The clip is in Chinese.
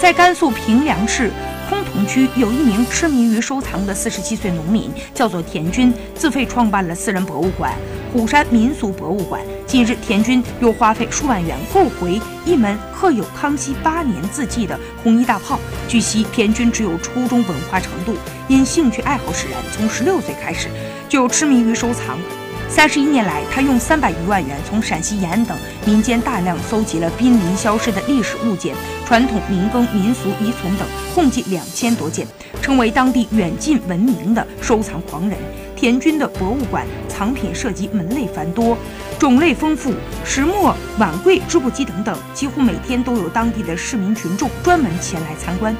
在甘肃平凉市崆峒区，有一名痴迷于收藏的四十七岁农民，叫做田军，自费创办了私人博物馆——虎山民俗博物馆。近日，田军又花费数万元购回一门刻有康熙八年字迹的红衣大炮。据悉，田军只有初中文化程度，因兴趣爱好使然，从十六岁开始就痴迷于收藏。三十一年来，他用三百余万元从陕西延安等民间大量搜集了濒临消失的历史物件、传统民耕民俗遗存等，共计两千多件，成为当地远近闻名的收藏狂人。田军的博物馆藏品涉及门类繁多，种类丰富，石磨、碗柜、织布机等等，几乎每天都有当地的市民群众专门前来参观。